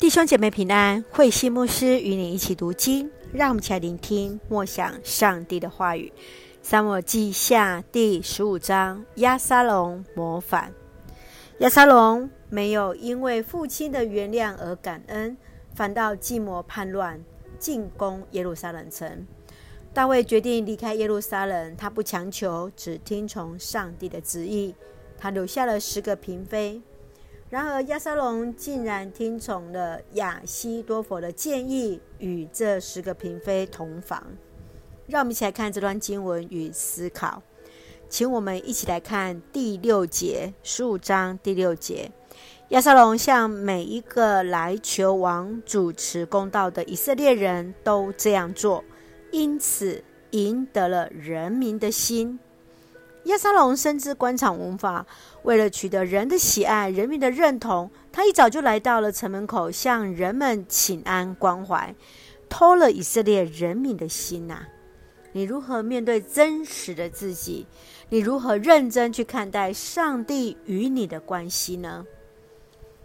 弟兄姐妹平安，慧西牧师与你一起读经，让我们一起来聆听默想上帝的话语。撒母记下第十五章，押沙龙谋反。押沙龙没有因为父亲的原谅而感恩，反倒计谋叛乱，进攻耶路撒冷城。大卫决定离开耶路撒冷，他不强求，只听从上帝的旨意。他留下了十个嫔妃。然而，亚沙龙竟然听从了亚西多佛的建议，与这十个嫔妃同房。让我们一起来看这段经文与思考。请我们一起来看第六节，十五章第六节。亚沙龙向每一个来求王主持公道的以色列人都这样做，因此赢得了人民的心。亚沙龙深知官场文法，为了取得人的喜爱、人民的认同，他一早就来到了城门口，向人们请安关怀，偷了以色列人民的心呐、你如何面对真实的自己？你如何认真去看待上帝与你的关系呢？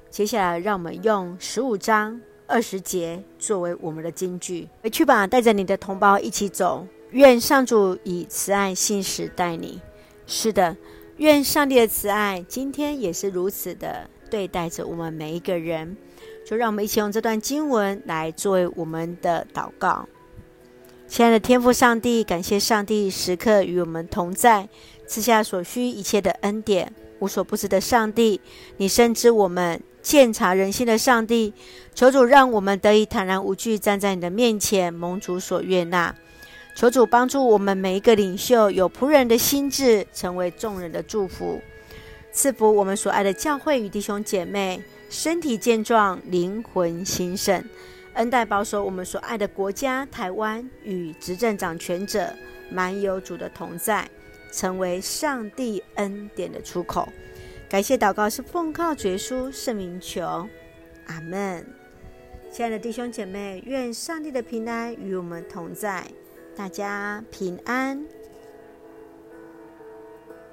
接下来，让我们用十五章二十节作为我们的金句，回去吧，带着你的同胞一起走。愿上主以慈爱信实待你。是的，愿上帝的慈爱今天也是如此的对待着我们每一个人。就让我们一起用这段经文来作为我们的祷告。亲爱的天父上帝，感谢上帝时刻与我们同在，赐下所需一切的恩典。无所不知的上帝，你深知我们，鉴察人心的上帝，求主让我们得以坦然无惧站在你的面前，蒙主所悦纳。求主帮助我们每一个领袖有仆人的心志，成为众人的祝福，赐福我们所爱的教会与弟兄姐妹，身体健壮，灵魂兴盛，恩待保守我们所爱的国家台湾与执政掌权者，满有主的同在，成为上帝恩典的出口。感谢祷告是奉靠绝书圣名求，阿门。亲爱的弟兄姐妹，愿上帝的平安与我们同在。大家平安。